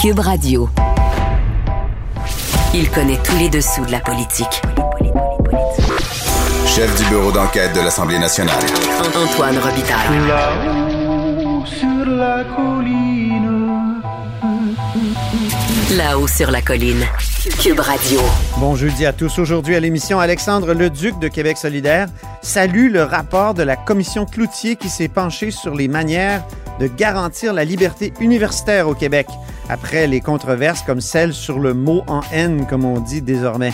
Cube Radio. Il connaît tous les dessous de la politique. Chef du bureau d'enquête de l'Assemblée nationale. Antoine Robitaille. Là-haut sur la colline. Là-haut sur la colline. Cube Radio. Bon jeudi à tous. Aujourd'hui à l'émission, Alexandre Leduc de Québec solidaire salue le rapport de la commission Cloutier qui s'est penchée sur les manières de garantir la liberté universitaire au Québec après les controverses comme celle sur le mot en haine, comme on dit désormais.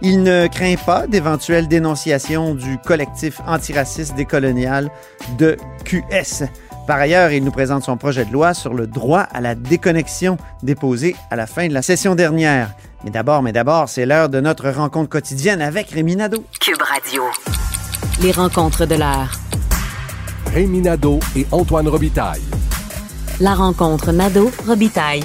Il ne craint pas d'éventuelles dénonciations du collectif antiraciste décolonial de QS. Par ailleurs, il nous présente son projet de loi sur le droit à la déconnexion déposé à la fin de la session dernière. Mais d'abord, mais d'abord, c'est l'heure de notre rencontre quotidienne avec Rémi Nadeau. Cube Radio. Les rencontres de l'heure. Rémi Nadeau et Antoine Robitaille. La rencontre Nadeau-Robitaille.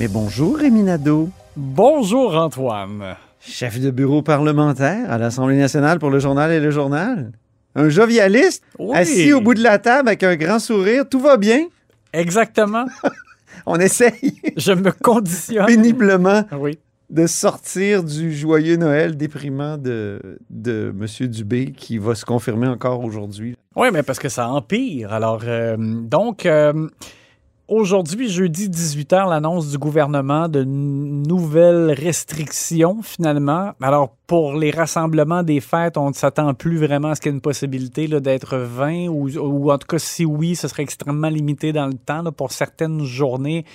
Mais bonjour Rémi Nadeau, Bonjour Antoine. chef de bureau parlementaire à l'Assemblée nationale pour le journal et le journal. Un jovialiste, Oui. assis au bout de la table avec un grand sourire, tout va bien? Exactement. On essaye Je me conditionne. péniblement Oui. De sortir du joyeux Noël déprimant de, de M. Dubé qui va se confirmer encore aujourd'hui. Oui, mais parce que ça empire. Alors, euh, donc, euh, aujourd'hui, jeudi 18h, l'annonce du gouvernement de nouvelles restrictions, finalement. Alors, pour les rassemblements des fêtes, on ne s'attend plus vraiment à ce qu'il y ait une possibilité d'être 20 ou, en tout cas, si oui, ce serait extrêmement limité dans le temps pour certaines journées.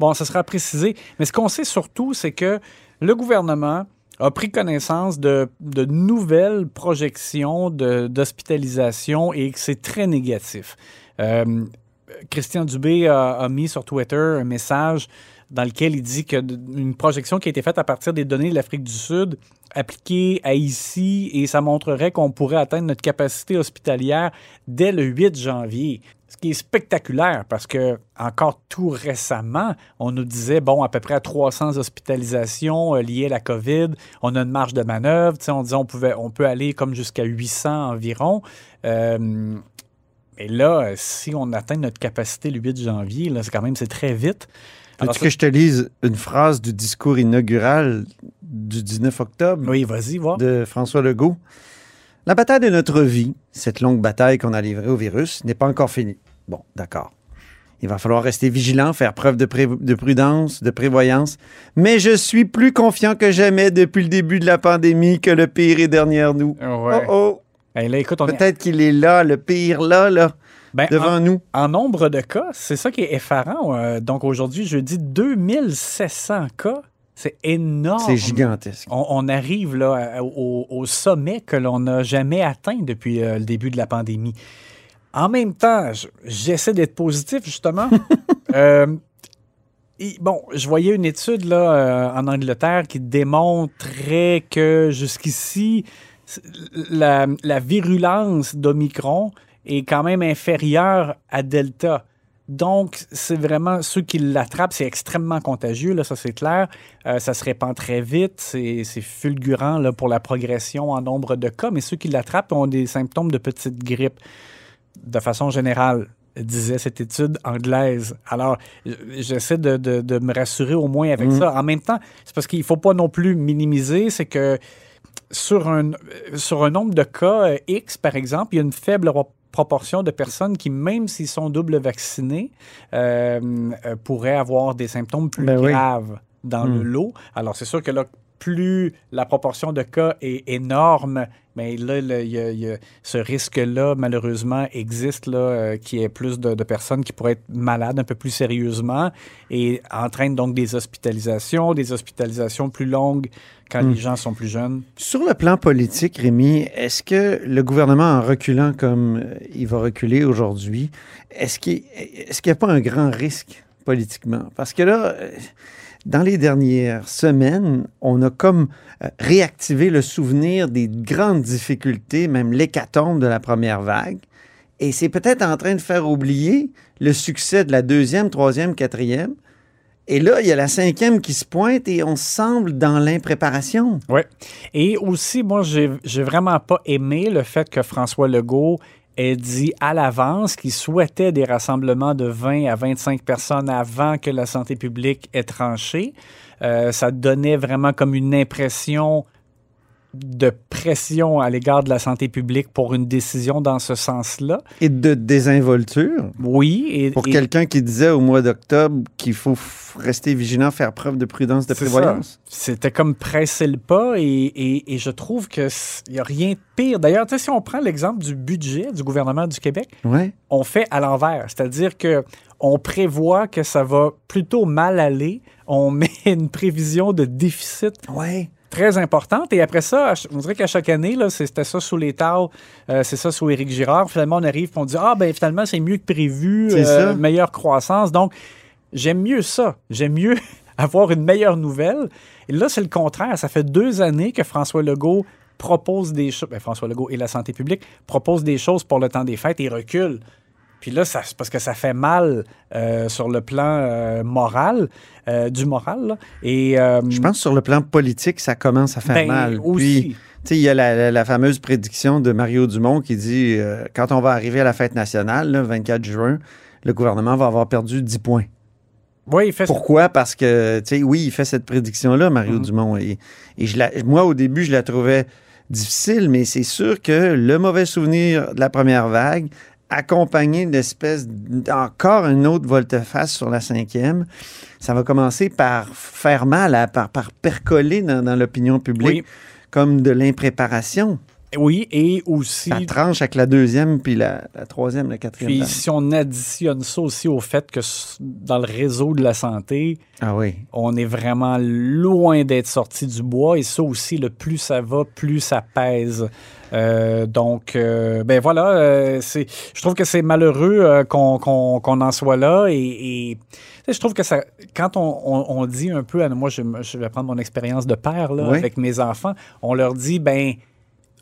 Bon, ça sera précisé. Mais ce qu'on sait surtout, c'est que le gouvernement a pris connaissance de, nouvelles projections d'hospitalisation et c'est très négatif. Euh, Christian Dubé a mis sur Twitter un message dans lequel il dit que d- une projection qui a été faite à partir des données de l'Afrique du Sud appliquée à ici et ça montrerait qu'on pourrait atteindre notre capacité hospitalière dès le 8 janvier. Ce qui est spectaculaire parce que encore tout récemment, on nous disait bon à peu près 300 hospitalisations euh, liées à la COVID, on a une marge de manœuvre, on disait on pouvait on peut aller comme jusqu'à 800 environ. Euh, et là, si on atteint notre capacité le 8 janvier, là, c'est quand même c'est très vite. Alors, Veux-tu que je te lise une phrase du discours inaugural du 19 octobre Oui, vas-y, voir. de François Legault? La bataille de notre vie, cette longue bataille qu'on a livrée au virus, n'est pas encore finie. Bon, d'accord. Il va falloir rester vigilant, faire preuve de, pré- de prudence, de prévoyance. Mais je suis plus confiant que jamais depuis le début de la pandémie que le pire est derrière nous. Ouais. Oh oh! Hey, là, écoute, on Peut-être qu'il est là, le pire là, là, Ben, devant nous. En nombre de cas, c'est ça qui est effarant. Euh, donc aujourd'hui, je dis 2700 cas. C'est énorme. C'est gigantesque. On, on arrive là au, au sommet que l'on n'a jamais atteint depuis euh, le début de la pandémie. En même temps, je- j'essaie d'être positif, justement. Euh, et bon, je voyais une étude là, euh, en Angleterre qui démontrait que jusqu'ici, la, la virulence d'Omicron est quand même inférieure à Delta. Donc, c'est vraiment ceux qui l'attrapent, c'est extrêmement contagieux, là, ça c'est clair. Euh, ça se répand très vite, c'est fulgurant là, pour la progression en nombre de cas, mais ceux qui l'attrapent ont des symptômes de petite grippe de façon générale, disait cette étude anglaise. Alors, j'essaie de, de- de me rassurer au moins avec ça. En même temps, c'est parce qu'il ne faut pas non plus minimiser, c'est que sur un, sur un nombre de cas euh, X, par exemple, il y a une faible proportion de personnes qui, même s'ils sont double vaccinés, euh, euh, pourraient avoir des symptômes plus Ben oui. graves dans le lot. Alors, c'est sûr que là, plus la proportion de cas est énorme, mais là, là, il y a- il y a ce risque-là, malheureusement, existe, là, euh, qu'il y ait plus de, de personnes qui pourraient être malades un peu plus sérieusement et entraîne donc des hospitalisations, des hospitalisations plus longues quand les gens sont plus jeunes. Sur le plan politique, Rémi, est-ce que le gouvernement, en reculant comme euh, il va reculer aujourd'hui, est-ce qu'il est-ce qu'il n'y a pas un grand risque politiquement? Parce que là, euh, dans les dernières semaines, on a comme euh, réactivé le souvenir des grandes difficultés, même l'hécatombe de la première vague. Et c'est peut-être en train de faire oublier le succès de la deuxième, troisième, quatrième. Et là, il y a la cinquième qui se pointe et on semble dans l'impréparation. Oui. Et aussi, moi, j'ai j'ai vraiment pas aimé le fait que François Legault ait dit à l'avance qu'il souhaitait des rassemblements de 20 à 25 personnes avant que la santé publique ait tranché. Euh, ça donnait vraiment comme une impression de pression à l'égard de la santé publique pour une décision dans ce sens-là. Et de désinvolture. Oui. Et, Pour et- quelqu'un qui disait au mois d'octobre qu'il faut rester vigilant, faire preuve de prudence, de prévoyance. C'était comme presser le pas et, et- je trouve qu'il n'y a rien de pire. D'ailleurs, tu sais, si on prend l'exemple du budget du gouvernement du Québec, Ouais. on fait à l'envers. C'est-à-dire que on prévoit que ça va plutôt mal aller. On met une prévision de déficit Ouais. Très importante. Et après ça, on dirait qu'à chaque année, c'était ça sous les tables, euh, c'est ça sous Éric Girard. Finalement, on arrive et on dit Ah, ben finalement, c'est mieux que prévu, C'est euh, ça. meilleure croissance. Donc, j'aime mieux ça. J'aime mieux avoir une meilleure nouvelle. Et là, c'est le contraire. Ça fait deux années que François Legault propose des choses. Ben, François Legault et la santé publique proposent des choses pour le temps des fêtes et recule. Puis là, ça- c'est parce que ça fait mal euh, sur le plan euh, moral, euh, du moral. là. Et Je pense que sur le plan politique, ça commence à faire ben, mal. aussi. Puis, il y a la, la- la fameuse prédiction de Mario Dumont qui dit quand on va arriver à la fête nationale, le 24 juin, le gouvernement va avoir perdu 10 points. Oui, il fait Pourquoi? Parce que, tu sais, oui, il fait cette prédiction-là, Mario Mhm. Dumont. Et, et je la- moi, au début, je la trouvais difficile, mais c'est sûr que le mauvais souvenir de la première vague, accompagné d'espèce d'encore une autre volte-face sur la cinquième, ça va commencer par faire mal, à- par, par percoler dans, dans l'opinion publique Oui. comme de l'impréparation. Oui, et aussi, Ça tranche avec la deuxième, puis la, la troisième, la quatrième. puis si on additionne ça aussi au fait que dans le réseau de la santé, Ah oui. on est vraiment loin d'être sorti du bois et ça aussi, le plus ça va, plus ça pèse. Euh, donc, euh, ben voilà, euh, c'est, je trouve que c'est malheureux qu'on, qu'on- qu'on en soit là et, je trouve que ça, quand on, on- on dit un peu, à- moi je, je vais prendre mon expérience de père là, Oui. avec mes enfants, on leur dit, ben,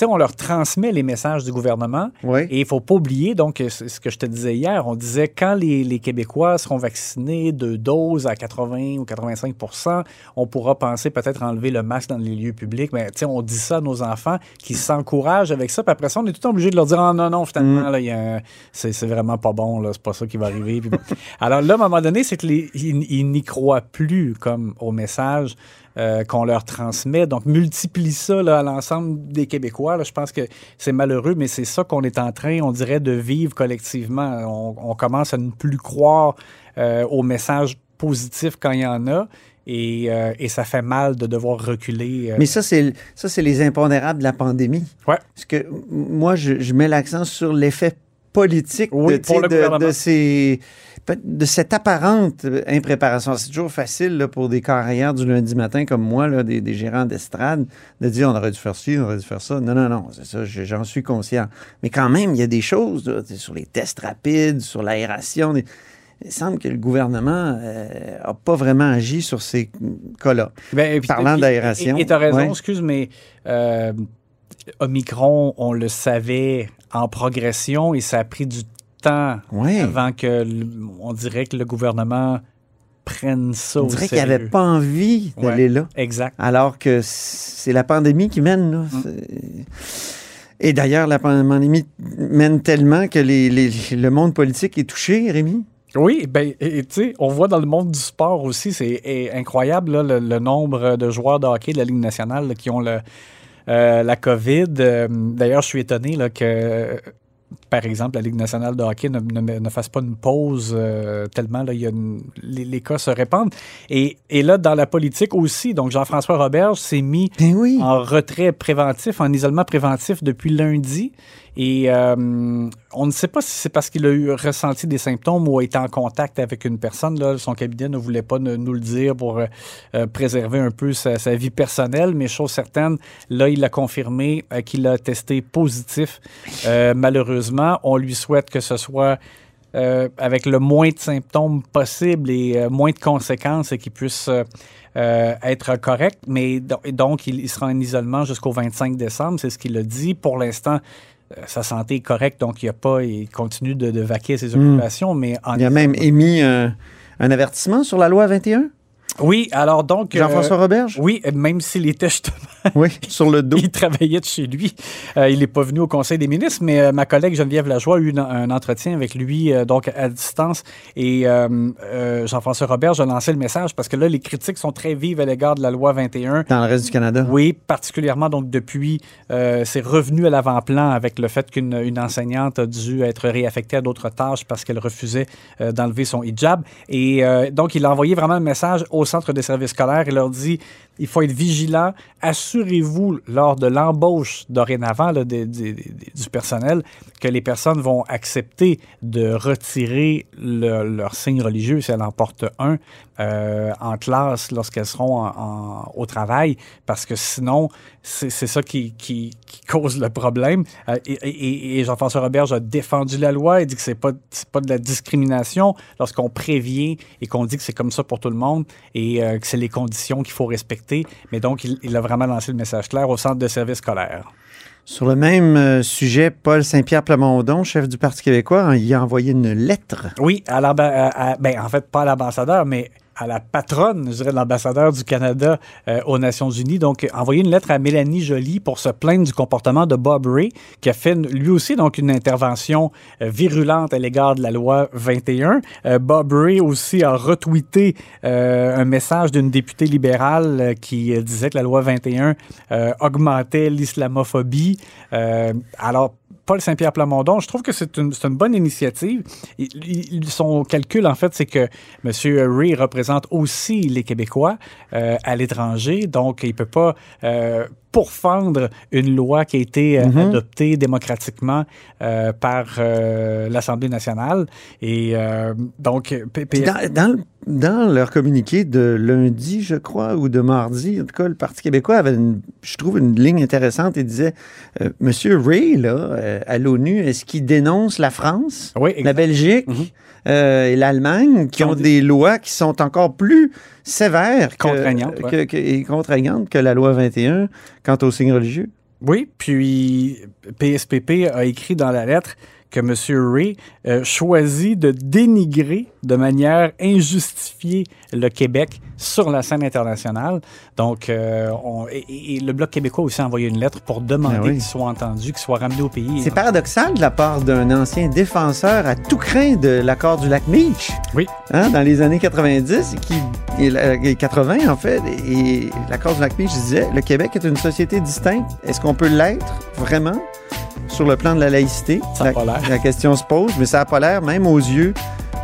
sais, on leur transmet les messages du gouvernement Oui. et il ne faut pas oublier, donc, ce que je te disais hier, on disait quand les, les Québécois seront vaccinés de doses à 80 ou 85% on pourra penser peut-être enlever le masque dans les lieux publics. Mais tu sais, on dit ça à nos enfants qui s'encouragent avec ça. Puis après ça, on est tout le temps obligé de leur dire Ah non, non, finalement, un- c'est c'est vraiment pas bon, là, c'est pas ça qui va arriver. Puis bon. Alors là, à un moment donné, c'est qu'ils ils n'y croient plus comme au message. euh, qu'on leur transmet. Donc, multiplie ça là, à l'ensemble des Québécois. Là. Je pense que c'est malheureux, mais c'est ça qu'on est en train, on dirait, de vivre collectivement. On, on commence à ne plus croire euh, aux messages positifs quand il y en a. Et, euh, et ça fait mal de devoir reculer. euh. Mais ça, c'est ça, c'est les impondérables de la pandémie. Ouais. Parce que moi, je, je mets l'accent sur l'effet politique Oui, de, ces- de cette apparente impréparation. C'est toujours facile là, pour des carrières du lundi matin comme moi, là, des, des gérants d'estrade, de dire on aurait dû faire ci, on aurait dû faire ça. Non, non, non, c'est ça, je- j'en suis conscient. Mais quand même, il y a des choses là, sur les tests rapides, sur l'aération. des- Il semble que le gouvernement n'a pas vraiment agi sur ces cas-là. Ben, Parlant d'aération, Et tu as raison, ouais. excuse, mais euh, Omicron, on le savait en progression et ça a pris du temps avant que, on dirait que le gouvernement prenne ça On au dirait qu'il n'avait pas envie d'aller Ouais. là. Exact. Alors que c'est la pandémie qui mène. Là. C'est- Et d'ailleurs, la pandémie mène tellement que les- les- le monde politique est touché, Rémi. Oui, ben, tu sais, on voit dans le monde du sport aussi, c'est incroyable là, le, le nombre de joueurs de hockey de la Ligue nationale là, qui ont le, la COVID. Euh, D'ailleurs, je suis étonné là, que, par exemple, la Ligue nationale de hockey ne, ne- ne fasse pas une pause euh, tellement là, il y a une- les, les cas se répandent. Et, et là, dans la politique aussi, donc Jean-François Roberge s'est mis Ben oui. en retrait préventif, en isolement préventif depuis lundi. Et euh, on ne sait pas si c'est parce qu'il a eu ressenti des symptômes ou a été en contact avec une personne. Son cabinet ne voulait pas nous le dire pour euh, préserver un peu sa, vie personnelle, mais chose certaine, là, il a confirmé euh, qu'il a testé positif. Malheureusement, on lui souhaite que ce soit avec le moins de symptômes possible et moins de conséquences et qu'il puisse être correct. Mais donc, il, sera en isolement jusqu'au 25 décembre, c'est ce qu'il a dit. Pour l'instant, sa santé est correcte, donc il, a pas, il continue de, de vaquer à ses occupations, mais en Il a même émis un, un avertissement sur la loi 21. Oui, alors donc... Jean-François euh, Roberge? Oui, même s'il était justement... Oui, sur le dos. il travaillait de chez lui. Euh, il n'est pas venu au Conseil des ministres, mais euh, ma collègue Geneviève Lajoie a eu une- un entretien avec lui, euh, donc à distance. Et euh, euh, Jean-François Roberge a lancé le message parce que là, les critiques sont très vives à l'égard de la loi 21. Dans le reste du Canada. Oui, particulièrement donc depuis, euh, c'est revenu à l'avant-plan avec le fait qu'une une enseignante a dû être réaffectée à d'autres tâches parce qu'elle refusait euh, d'enlever son hijab. Et euh, donc, il a envoyé vraiment un message au centre des services scolaires. Il leur dit il faut être vigilant. Assurez-vous lors de l'embauche dorénavant du personnel que les personnes vont accepter de retirer le- leur signe religieux si elles en portent un euh, en classe lorsqu'elles seront au travail, parce que sinon, c'est ça qui, cause le problème. Euh, et Jean-François Roberge a défendu la loi. Il dit que c'est pas, pas de la discrimination lorsqu'on prévient et qu'on dit que c'est comme ça pour tout le monde et euh, que c'est les conditions qu'il faut respecter. Mais donc, il, il a vraiment lancé le message clair au centre de services scolaires. Sur le même euh, sujet, Paul Saint-Pierre Plamondon, chef du Parti québécois, hein, il a envoyé une lettre. Oui, à à- à- ben, en fait, pas à l'ambassadeur, mais à la patronne, je dirais, de l'ambassadeur du Canada euh, aux Nations Unies. Donc, envoyer une lettre à Mélanie Joly pour se plaindre du comportement de Bob Ray, qui a fait lui aussi donc une intervention euh, virulente à l'égard de la loi 21. Euh, Bob Ray aussi a retweeté un message d'une députée libérale qui disait que la loi 21 euh, augmentait l'islamophobie. Alors, Paul Saint-Pierre Plamondon, je trouve que c'est une, une bonne initiative. Son calcul, en fait, c'est que M. Ray représente aussi les Québécois euh, à l'étranger, donc il ne peut pas euh, pourfendre une loi qui a été euh, adoptée démocratiquement euh, par euh, l'Assemblée nationale. Et donc, Dans, dans le- dans leur communiqué de lundi, je crois, ou de mardi, en tout cas, le Parti québécois avait, une- je trouve, une ligne intéressante. Il disait, Monsieur Ray, là, à l'ONU, est-ce qu'il dénonce la France, Oui, la. Belgique Mhm. et l'Allemagne, qui ont des lois qui sont encore plus sévères que- Contraignantes, ouais. que- que- et contraignantes que la loi 21 quant aux signes religieux? Oui, puis PSPP a écrit dans la lettre que M. Ray euh, choisit de dénigrer de manière injustifiée le Québec sur la scène internationale. Donc, euh, on- et, et- et le Bloc québécois a aussi envoyé une lettre pour demander Ah oui. qu'il soit entendu, qu'il soit ramené au pays. C'est paradoxal de la part d'un ancien défenseur à tout craint de l'accord du lac Meach. Oui. Hein, dans les années 90 qui, et la- et 80 en fait, et l'accord du lac Meach disait le Québec est une société distincte. Est-ce qu'on peut l'être vraiment? Sur le plan de la laïcité Ça la, pas l'air. la question se pose, mais ça n'a pas l'air même aux yeux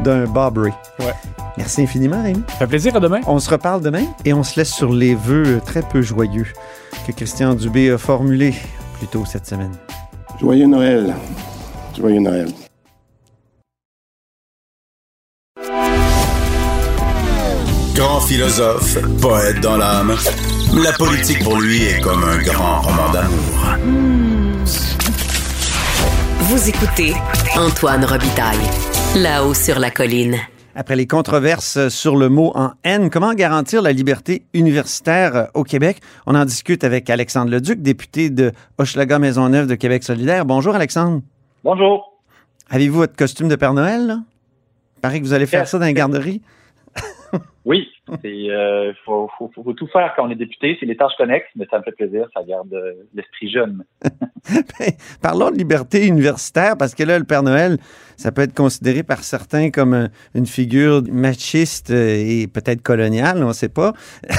d'un Bob Ray. Ouais. Merci infiniment, Rémi. Ça fait plaisir à demain. On se reparle demain et on se laisse sur les vœux très peu joyeux que Christian Dubé a formulés plus tôt cette semaine. Joyeux Noël. Joyeux Noël. Grand philosophe, poète dans l'âme, la politique pour lui est comme un grand roman d'amour. Vous écoutez Antoine Robitaille, là-haut sur la colline. Après les controverses sur le mot en haine, comment garantir la liberté universitaire euh, au Québec? On en discute avec Alexandre Leduc, député de Hochelaga Maisonneuve de Québec solidaire. Bonjour Alexandre. Bonjour. Avez-vous votre costume de Père Noël? Là? Paraît que vous allez faire ça dans la garderie. Oui, c'est euh, faut, faut, faut tout faire quand on est député. C'est les tâches connexes, mais ça me fait plaisir. Ça garde euh, l'esprit jeune. Ben, Parlons de liberté universitaire, parce que là, le Père Noël, ça peut être considéré par certains comme un- une figure machiste euh, et peut-être coloniale, on ne sait pas.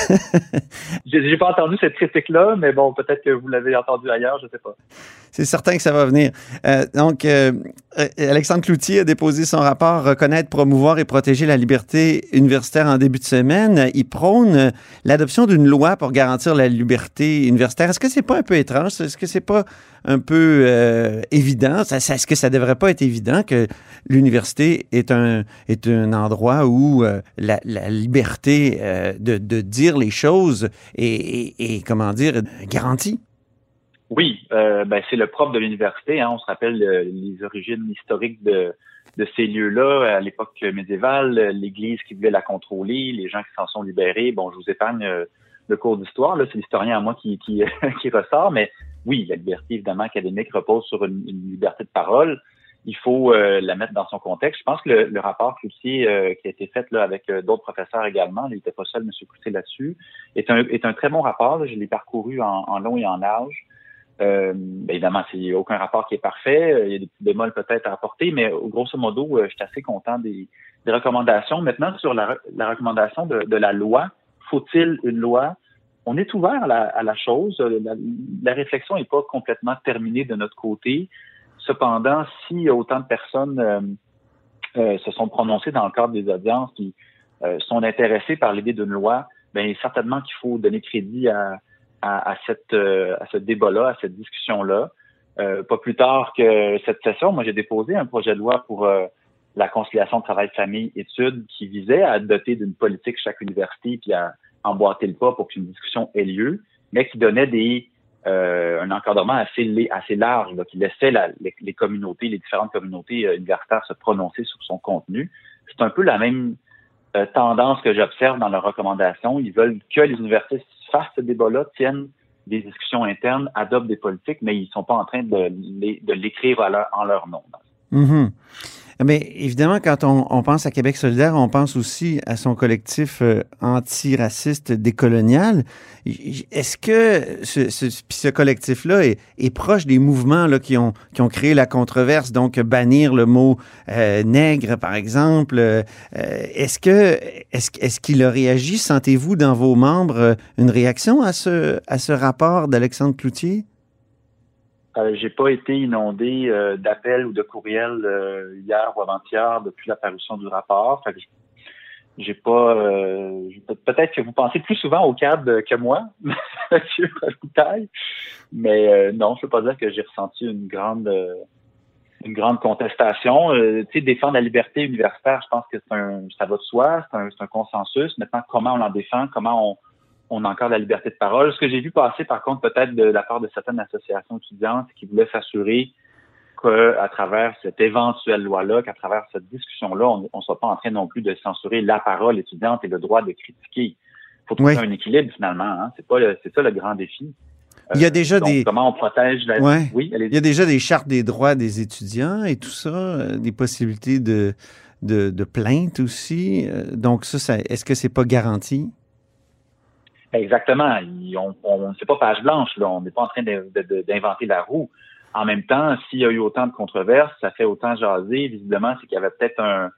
J'ai pas entendu cette critique-là, mais bon, peut-être que vous l'avez entendu ailleurs, je sais pas. C'est certain que ça va venir. Euh, donc, euh, Alexandre Cloutier a déposé son rapport Reconnaître, promouvoir et protéger la liberté universitaire en début de semaine. Il prône l'adoption d'une loi pour garantir la liberté universitaire. Est-ce que c'est pas un peu étrange? Est-ce que c'est pas un peu euh, évident? Est-ce que ça devrait pas être évident que l'université est un, endroit où euh, la, liberté euh, de, dire les choses est, comment dire, garantie? Oui, ben, c'est le propre de l'université. Hein. On se rappelle les origines historiques de, de ces lieux-là à l'époque médiévale, l'Église qui devait la contrôler, les gens qui s'en sont libérés. Bon, je vous épargne le cours d'histoire. Là, c'est l'historien à moi qui, qui ressort, mais oui, la liberté évidemment académique repose sur une, liberté de parole. il faut euh, la mettre dans son contexte. Je pense que le, rapport Cloutier euh, qui a été fait là, avec euh, d'autres professeurs également, il n'était pas seul, M. Cloutier, là-dessus, est un, est un très bon rapport. Je l'ai parcouru en, long et en large. Euh, ben, évidemment, c'est aucun rapport qui est parfait. Il y a des petits bémols peut-être à apporter, mais grosso modo, je suis assez content des, des recommandations. Maintenant, sur la, la recommandation de, de, la loi, faut-il une loi? On est ouvert à la, à la chose. La, la réflexion n'est pas complètement terminée de notre côté. Cependant, si autant de personnes euh, euh, se sont prononcées dans le cadre des audiences qui euh, sont intéressées par l'idée d'une loi, bien certainement qu'il faut donner crédit à, cette, à ce débat-là, à cette discussion-là. pas plus tard que cette session, moi j'ai déposé un projet de loi pour la conciliation de travail-famille-études qui visait à doter d'une politique chaque université puis à emboîter le pas pour qu'une discussion ait lieu, mais qui donnait des euh, un encadrement assez, assez large qui laissait les, communautés, les différentes communautés euh, universitaires se prononcer sur son contenu. C'est un peu la même euh, tendance que j'observe dans leurs recommandations. Ils veulent que les universités fassent ce débat-là, tiennent des discussions internes, adoptent des politiques, mais ils sont pas en train de, de l'écrire en leur nom. Mais évidemment, quand on, pense à Québec solidaire, on pense aussi à son collectif euh, antiraciste décolonial. Est-ce que ce, ce, collectif-là est, proche des mouvements là, qui, ont, qui ont créé la controverse, donc bannir le mot euh, nègre, par exemple? Euh, est-ce que est-ce, qu'il a réagi? Sentez-vous dans vos membres une réaction à ce, à ce rapport d'Alexandre Cloutier? Euh, j'ai pas été inondé euh, d'appels ou de courriels euh, hier ou avant-hier depuis l'apparition du rapport. Fait que j'ai pas euh, peut-être que vous pensez plus souvent au cadre que moi, Monsieur Robitaille, mais non, je peux pas dire que j'ai ressenti une grande une grande contestation. tu sais, défendre la liberté universitaire, je pense que c'est un ça va de soi, c'est un, un consensus. Maintenant, comment on en défend, comment on on a encore la liberté de parole. Ce que j'ai vu passer, par contre, peut-être de la part de certaines associations étudiantes qui voulaient s'assurer qu'à travers cette éventuelle loi-là, qu'à travers cette discussion-là, on ne soit pas en train non plus de censurer la parole étudiante et le droit de critiquer. Il faut trouver un équilibre finalement. Hein. C'est pas c'est ça le grand défi. Il y a déjà euh, des comment on protège la oui, il y a déjà des chartes des droits des étudiants et tout ça, euh, des possibilités de de, de plainte aussi. Euh, donc ça, ça est-ce que c'est pas garanti? Exactement. On, on c'est pas page blanche, là. On n'est pas en train d'inventer la roue. En même temps, s'il y a eu autant de controverses, ça fait autant jaser. Visiblement, c'est qu'il y avait peut-être un,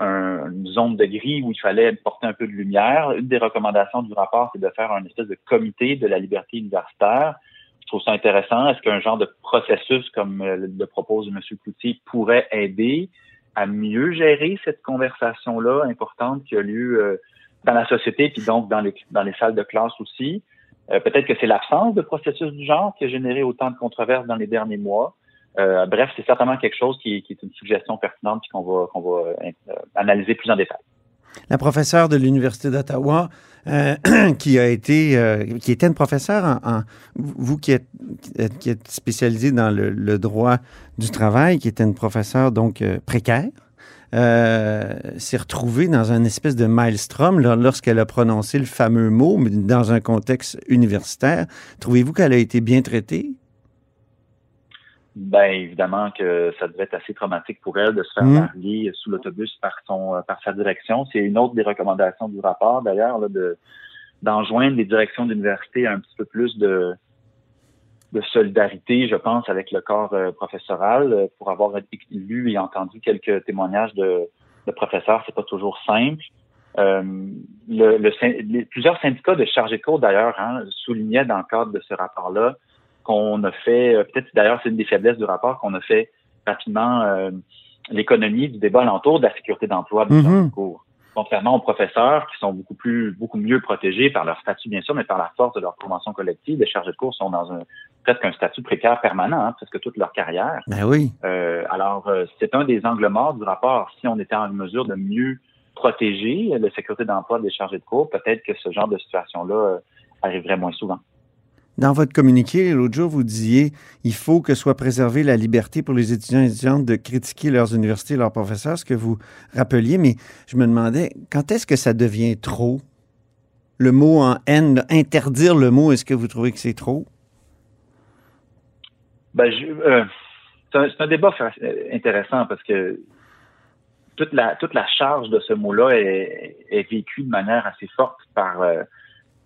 une zone de gris où il fallait porter un peu de lumière. Une des recommandations du rapport, c'est de faire un espèce de comité de la liberté universitaire. Je trouve ça intéressant. Est-ce qu'un genre de processus comme euh, le, propose M. Cloutier pourrait aider à mieux gérer cette conversation-là importante qui a lieu euh, dans la société, puis donc dans les, dans les salles de classe aussi. Euh, peut-être que c'est l'absence de processus du genre qui a généré autant de controverses dans les derniers mois. Euh, bref, c'est certainement quelque chose qui, est une suggestion pertinente qu'on va, qu'on va euh, analyser plus en détail. La professeure de l'Université d'Ottawa, euh, qui a été, qui était une professeure en, vous qui êtes, qui êtes spécialisé dans le, le, droit du travail, qui était une professeure donc précaire, euh, s'est retrouvée dans un espèce de maelstrom lorsqu'elle a prononcé le fameux mot, mais dans un contexte universitaire. Trouvez-vous qu'elle a été bien traitée? Ben évidemment que ça devait être assez traumatique pour elle de se faire mmh. sous l'autobus par son euh, par sa direction. C'est une autre des recommandations du rapport d'ailleurs de d'enjoindre les directions d'université un petit peu plus de de solidarité, je pense, avec le corps euh, professoral. Euh, pour avoir lu et entendu quelques témoignages de, de professeurs, c'est pas toujours simple. Euh, le, le, plusieurs syndicats de chargés de cours, d'ailleurs, hein, soulignaient dans le cadre de ce rapport-là qu'on a fait, euh, peut-être d'ailleurs c'est une des faiblesses du rapport, qu'on a fait rapidement l'économie du débat alentour de la sécurité d'emploi de mm cours contrairement aux professeurs qui sont beaucoup plus, beaucoup mieux protégés par leur statut, bien sûr, mais par la force de leur convention collective. Les chargés de cours sont dans un presque un statut précaire permanent, hein, presque toute leur carrière. Ben oui. Euh, alors, euh, c'est un des angles morts du rapport. Si on était en mesure de mieux protéger la sécurité d'emploi des chargés de cours, peut-être que ce genre de situation-là euh, arriverait moins souvent. Dans votre communiqué, l'autre jour, vous disiez il faut que soit préservée la liberté pour les étudiants et étudiantes de critiquer leurs universités et leurs professeurs, ce que vous rappeliez, mais je me demandais quand est-ce que ça devient trop? Le mot en haine, interdire le mot, est-ce que vous trouvez que c'est trop? Ben, euh, c'est un, débat intéressant parce que toute la, charge de ce mot-là est, est vécue de manière assez forte par, euh,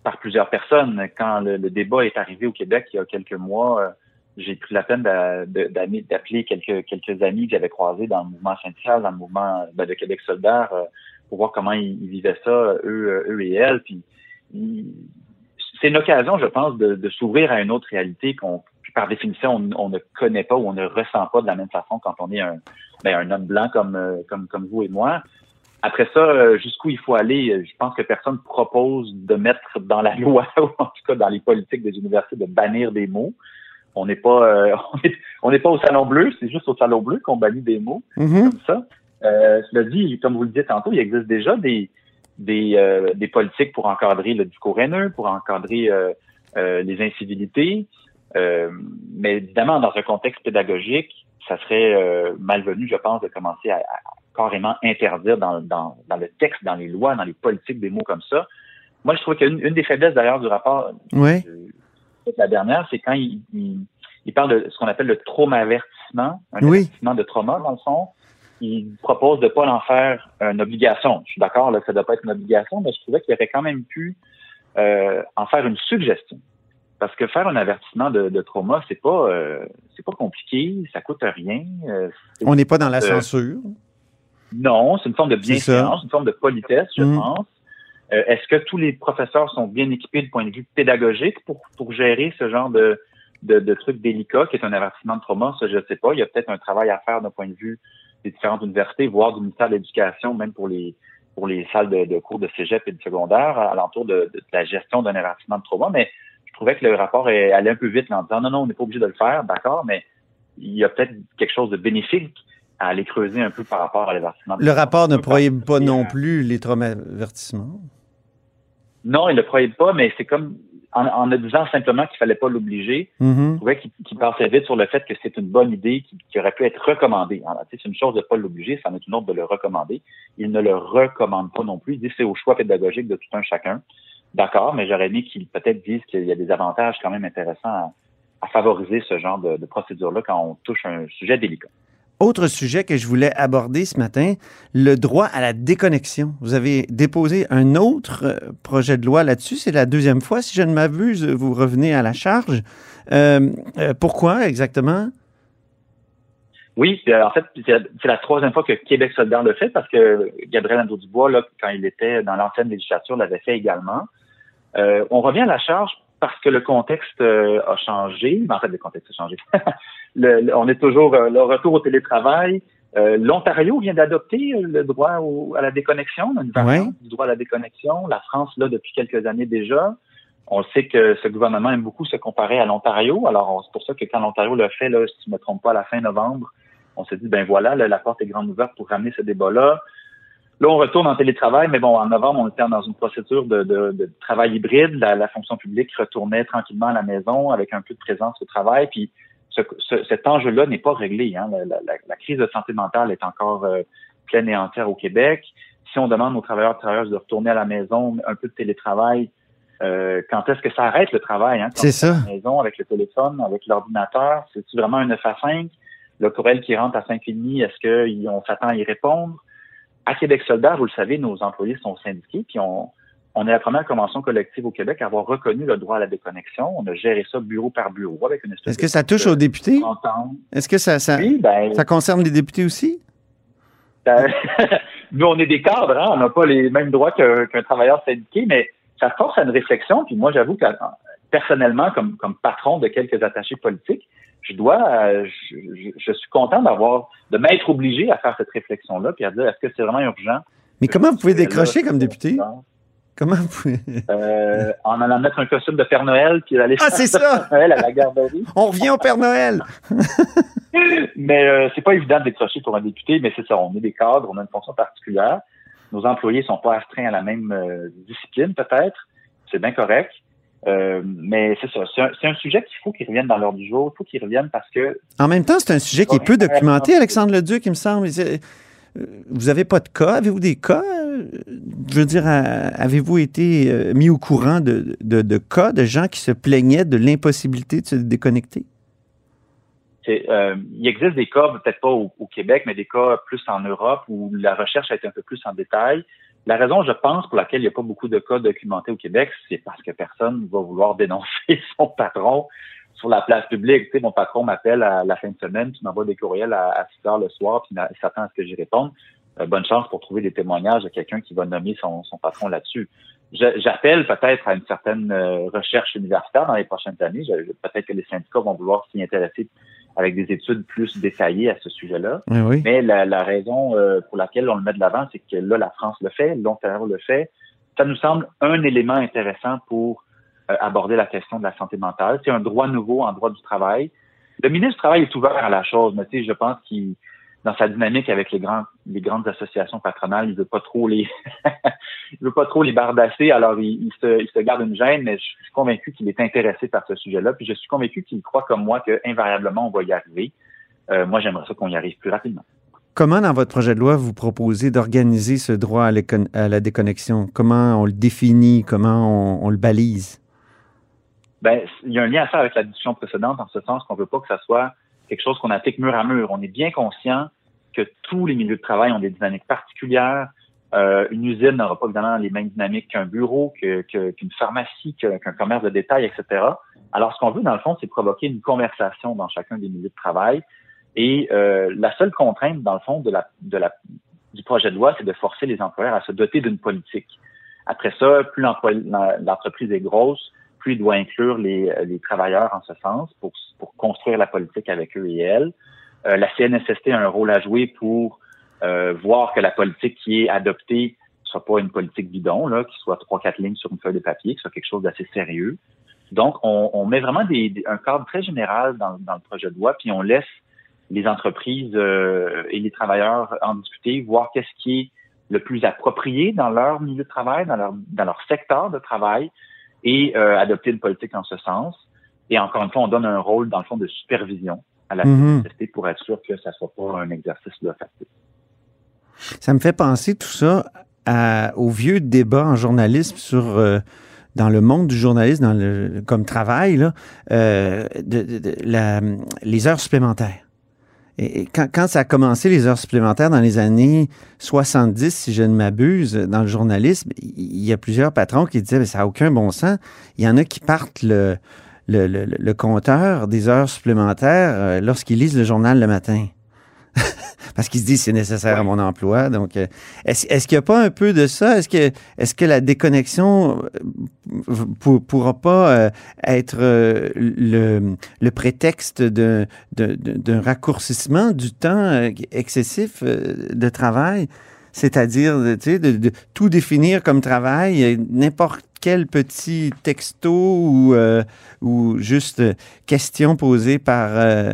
par plusieurs personnes. Quand le, le débat est arrivé au Québec il y a quelques mois, euh, j'ai pris la peine d'appeler quelques, quelques amis que j'avais croisés dans le mouvement syndical, dans le mouvement ben, de Québec solidaire, euh, pour voir comment ils, vivaient ça, eux, euh, eux et elles. Puis, c'est une occasion, je pense, de, de s'ouvrir à une autre réalité qu'on, par définition, on, on ne connaît pas ou on ne ressent pas de la même façon quand on est un, ben, un homme blanc comme, comme, comme vous et moi. Après ça, euh, jusqu'où il faut aller, euh, je pense que personne propose de mettre dans la loi, ou en tout cas dans les politiques des universités, de bannir des mots. On n'est pas, euh, on est- on n'est pas au salon bleu, c'est juste au salon bleu qu'on bannit des mots Mhm. comme ça. Euh, cela dit, comme vous le disiez tantôt, il existe déjà des des, euh, des politiques pour encadrer le discours haineux, pour encadrer euh, euh, les incivilités. Euh, mais évidemment, dans un contexte pédagogique, ça serait euh, malvenu, je pense, de commencer à, à carrément interdire dans, dans, dans le texte, dans les lois, dans les politiques des mots comme ça. Moi, je trouve qu'une une des faiblesses d'ailleurs du rapport, Oui. peut-être la dernière, c'est quand il, il, il parle de ce qu'on appelle le trauma-avertissement, un Oui. avertissement de trauma, dans le fond. Il propose de pas en faire une obligation. Je suis d'accord, là, ça doit pas être une obligation, mais je trouvais qu'il aurait quand même pu euh, en faire une suggestion. Parce que faire un avertissement de, de trauma, c'est pas euh, c'est pas compliqué, ça coûte rien. euh, On n'est pas dans la censure. Non, c'est une forme de bienséance, une forme de politesse, je Mm. pense. Euh, Est-ce que tous les professeurs sont bien équipés du point de vue pédagogique pour, pour gérer ce genre de, de, de truc délicat qui est un avertissement de trauma? Ça, je ne sais pas. Il y a peut-être un travail à faire d'un point de vue des différentes universités, voire du ministère de l'Éducation, même pour les pour les salles de, de cours de cégep et de secondaire, à l'entour de, de la gestion d'un avertissement de trauma. Mais je trouvais que le rapport allé un peu vite là, en disant non, non, on n'est pas obligé de le faire, d'accord, mais il y a peut-être quelque chose de bénéfique à aller creuser un peu par rapport à l'avertissement. Le rapport ne prohibe pas non à- plus les traumavertissements? Non, il le prohibe pas, mais c'est comme en, en ne disant simplement qu'il fallait pas l'obliger, je Mhm. trouvais qu'il passait vite sur le fait que c'est une bonne idée qui, qui aurait pu être recommandée. C'est une chose de pas l'obliger, c'en est une autre de le recommander. Il ne le recommande pas non plus. Il dit que c'est au choix pédagogique de tout un chacun. D'accord, mais j'aurais aimé qu'il peut-être dise qu'il y a des avantages quand même intéressants à, à favoriser ce genre de, de procédure-là quand on touche un sujet délicat. Autre sujet que je voulais aborder ce matin, le droit à la déconnexion. Vous avez déposé un autre euh, projet de loi là-dessus. C'est la deuxième fois, si je ne m'abuse, vous revenez à la charge. Euh, euh, pourquoi exactement? Oui, en fait, c'est la troisième fois que Québec solidaire le fait parce que Gabriel Nadeau-Dubois, quand il était dans l'ancienne législature, l'avait fait également. On revient à la charge parce que le contexte euh, a changé. Mais en fait, le contexte a changé. Le- le- on est toujours euh, le retour au télétravail. Euh, L'Ontario vient d'adopter euh, le droit au- à la déconnexion, une variante Ouais. du droit à la déconnexion. La France, là, depuis quelques années déjà. On sait que ce gouvernement aime beaucoup se comparer à l'Ontario. Alors, c'est pour ça que quand l'Ontario l'a fait, là, si je ne me trompe pas, à la fin novembre, on s'est dit, ben voilà, là, la porte est grande ouverte pour ramener ce débat-là. Là, on retourne en télétravail, mais bon, en novembre, on était dans une procédure de, de- de travail hybride. La, la fonction publique retournait tranquillement à la maison avec un peu de présence au travail. Puis ce- ce- cet enjeu-là n'est pas réglé. Hein. La, la- la crise de santé mentale est encore euh, pleine et entière au Québec. Si on demande aux travailleurs et travailleuses de retourner à la maison, un peu de télétravail, euh, quand est-ce que ça arrête le travail? Hein? C'est ça. à la maison, avec le téléphone, avec l'ordinateur, c'est-tu vraiment un 9 à 5? Le courriel qui rentre à 5h30, est-ce qu'on s'attend à y répondre? À Québec solidaire, vous le savez, nos employés sont syndiqués, puis on, on est la première convention collective au Québec à avoir reconnu le droit à la déconnexion. On a géré ça bureau par bureau avec une espèce Est-ce que ça touche aux députés? Est-ce que ça, ça, Oui, ben, ça concerne les députés aussi? ça- nous, on est des cadres, hein, on n'a pas les mêmes droits qu'un travailleur syndiqué, mais ça force à une réflexion. Puis moi, j'avoue que personnellement, comme, comme patron de quelques attachés politiques, je dois, euh, je, je- je suis content d'avoir, de m'être obligé à faire cette réflexion-là, puis à dire, est-ce que c'est vraiment urgent? Mais comment vous pouvez Là, décrocher comme député? Comment vous pouvez... Euh, en allant mettre un costume de Père Noël, puis aller Ah, c'est ça! faire Noël à la garderie. On revient au Père Noël! Mais euh, c'est pas évident de décrocher pour un député, mais c'est ça, on est des cadres, on a une fonction particulière. Nos employés sont pas astreints à la même euh, discipline, peut-être. C'est bien correct. Euh, mais c'est ça, c'est un, sujet qu'il faut qu'il revienne dans l'ordre du jour. Il faut qu'il revienne parce que En même temps, c'est un sujet qui est peu documenté, Alexandre Leduc, il me semble. Euh, Vous avez pas de cas? Avez-vous des cas? Euh, Je veux dire, avez-vous été mis au courant de, de- de cas de gens qui se plaignaient de l'impossibilité de se déconnecter? euh, il existe des cas, peut-être pas au, au, Québec, mais des cas plus en Europe où la recherche a été un peu plus en détail. La raison, je pense, pour laquelle il n'y a pas beaucoup de cas documentés au Québec, c'est parce que personne va vouloir dénoncer son patron sur la place publique. Tu sais, mon patron m'appelle à la fin de semaine, tu m'envoies des courriels à, 6 heures le soir, puis il s'attend à ce que j'y réponde. Euh, bonne chance pour trouver des témoignages de quelqu'un qui va nommer son, son patron là-dessus. J'appelle peut-être à une certaine euh, recherche universitaire dans les prochaines années. Peut-être que les syndicats vont vouloir s'y intéresser avec des études plus détaillées à ce sujet-là. Mais la, la raison euh, pour laquelle on le met de l'avant, c'est que là, la France le fait, l'Ontario le fait. Ça nous semble un élément intéressant pour euh, aborder la question de la santé mentale. C'est un droit nouveau en droit du travail. Le ministre du Travail est ouvert à la chose, mais tu sais, je pense qu'il dans sa dynamique avec les grands les grandes associations patronales, il veut pas trop les il veut pas trop les bardasser, alors il, se, il se garde une gêne, mais je suis convaincu qu'il est intéressé par ce sujet-là, puis je suis convaincu qu'il croit comme moi que invariablement on va y arriver. Euh, moi, j'aimerais ça qu'on y arrive plus rapidement. Comment, dans votre projet de loi, vous proposez d'organiser ce droit à, la déconnexion? Comment on le définit? Comment on, on le balise? Ben, il y a un lien à faire avec la discussion précédente, en ce sens qu'on veut pas que ça soit quelque chose qu'on applique mur à mur. On est bien conscient que tous les milieux de travail ont des dynamiques particulières. Euh, une usine n'aura pas évidemment les mêmes dynamiques qu'un bureau, qu'une pharmacie, qu'un commerce de détail, etc. Alors, ce qu'on veut, dans le fond, c'est provoquer une conversation dans chacun des milieux de travail. Et euh, la seule contrainte, dans le fond, de la, de la, du projet de loi, c'est de forcer les employeurs à se doter d'une politique. Après ça, plus l'entreprise est grosse, il doit inclure les, les travailleurs en ce sens pour, construire la politique avec eux et elles. Euh, la CNSST a un rôle à jouer pour euh, voir que la politique qui est adoptée soit pas une politique bidon, là, qui soit trois, quatre lignes sur une feuille de papier, que soit quelque chose d'assez sérieux. Donc, on, met vraiment un cadre très général dans, le projet de loi, puis on laisse les entreprises euh, et les travailleurs en discuter, voir qu'est-ce qui est le plus approprié dans leur milieu de travail, dans leur secteur de travail, et euh, adopter une politique en ce sens. Et encore une fois, on donne un rôle, dans le fond, de supervision à la mm pour être sûr que ça ne soit pas un exercice de facile. Ça me fait penser tout ça au vieux débat en journalisme sur euh, dans le monde du journalisme, dans le, comme travail, là, euh, de, la, les heures supplémentaires. Et, quand, quand, ça a commencé, les heures supplémentaires, dans les années 70, si je ne m'abuse, dans le journalisme, il y a plusieurs patrons qui disaient, mais ça n'a aucun bon sens. Il y en a qui partent le, le, compteur des heures supplémentaires euh, lorsqu'ils lisent le journal le matin. Parce qu'ils se disent c'est nécessaire à mon emploi. Donc, euh, est-ce est qu'il n'y a pas un peu de ça? Est-ce que, est que la déconnexion euh, pour, pourra pas être le, le prétexte d'un raccourcissement du temps excessif de travail? C'est-à-dire, tu sais, de, de, tout définir comme travail, n'importe quel petit texto ou, euh, ou juste question posée par, euh,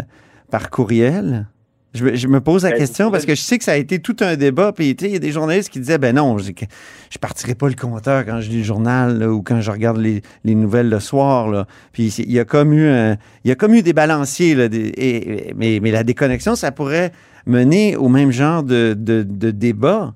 par courriel? Je, je, me pose la ben, question parce que je sais que ça a été tout un débat. Puis, il y a des journalistes qui disaient ben non, je ne partirai pas le compteur quand je lis le journal ou quand je regarde les, les, nouvelles le soir. Là. Puis, il y, a comme eu il y a comme eu des balanciers. Là, et, mais, mais la déconnexion, ça pourrait mener au même genre de, de, de débat.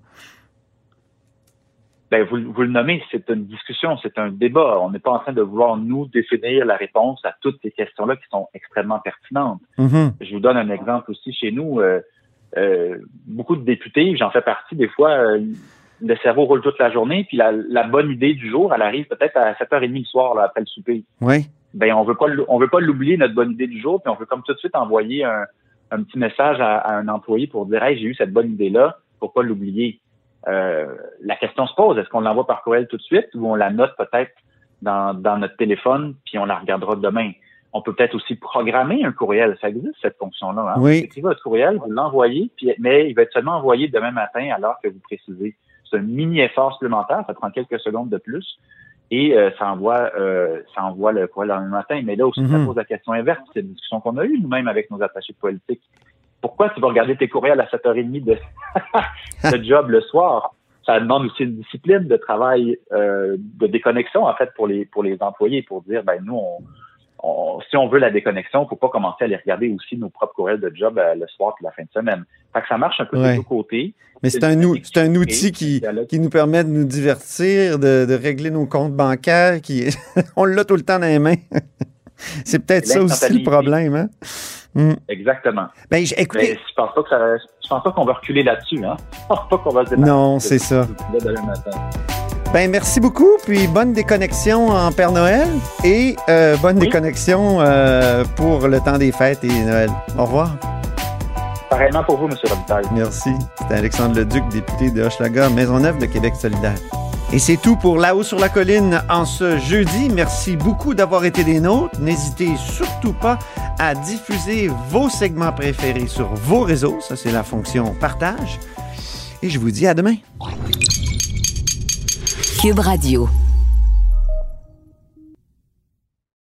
Ben, vous, vous, le nommez, c'est une discussion, c'est un débat. On n'est pas en train de vouloir nous définir la réponse à toutes ces questions-là qui sont extrêmement pertinentes. Mm-hmm. Je vous donne un exemple aussi chez nous. Euh, euh, beaucoup de députés, j'en fais partie des fois, euh, le cerveau roule toute la journée, puis la, la, bonne idée du jour, elle arrive peut-être à 7h30 le soir là, après le souper. Oui. Ben on veut pas on veut pas l'oublier notre bonne idée du jour, puis on veut comme tout de suite envoyer un, un petit message à, à, un employé pour dire hey j'ai eu cette bonne idée là, pour pas l'oublier? Euh, la question se pose, est-ce qu'on l'envoie par courriel tout de suite ou on la note peut-être dans, dans notre téléphone puis on la regardera demain? On peut peut-être aussi programmer un courriel. Ça existe, cette fonction-là. Hein? Oui. Vous écrivez votre courriel, vous l'envoyez, mais il va être seulement envoyé demain matin alors que vous précisez. C'est un mini effort supplémentaire, ça prend quelques secondes de plus. Et euh, ça envoie euh, ça envoie le courriel le matin. Mais là aussi, ça Mhm. pose la question inverse. C'est une discussion qu'on a eue nous-mêmes avec nos attachés politiques. Pourquoi tu vas regarder tes courriels à 7h30 de, de job le soir? Ça demande aussi une discipline de travail, euh, de déconnexion, en fait, pour les pour les employés, pour dire, ben nous, on, on- si on veut la déconnexion, il faut pas commencer à aller regarder aussi nos propres courriels de job euh, le soir et la fin de semaine. Fait que ça marche un peu Ouais. de tous côtés. Mais c'est un, ou- c'est un outil qui, qui nous permet de nous divertir, de, de régler nos comptes bancaires. Qui, on l'a tout le temps dans les mains. c'est peut-être ça aussi le problème. Hein? Hmm. Exactement. Ben, Mais écoutez, je pense pas que ça, je pense pas qu'on va reculer là-dessus, hein. Je pense pas qu'on va se démarrer non, c'est ça. Ben, merci beaucoup, puis bonne déconnexion en Père Noël et euh, bonne Oui. déconnexion euh, pour le temps des fêtes et Noël. Au revoir. Pareillement pour vous, M. Robitaille. Merci. C'était Alexandre Leduc, député de Hochelaga, Maisonneuve de Québec solidaire. Et c'est tout pour Là-haut sur la colline en ce jeudi. Merci beaucoup d'avoir été des nôtres. N'hésitez surtout pas à diffuser vos segments préférés sur vos réseaux. Ça, c'est la fonction partage. Et je vous dis à demain. Cube Radio.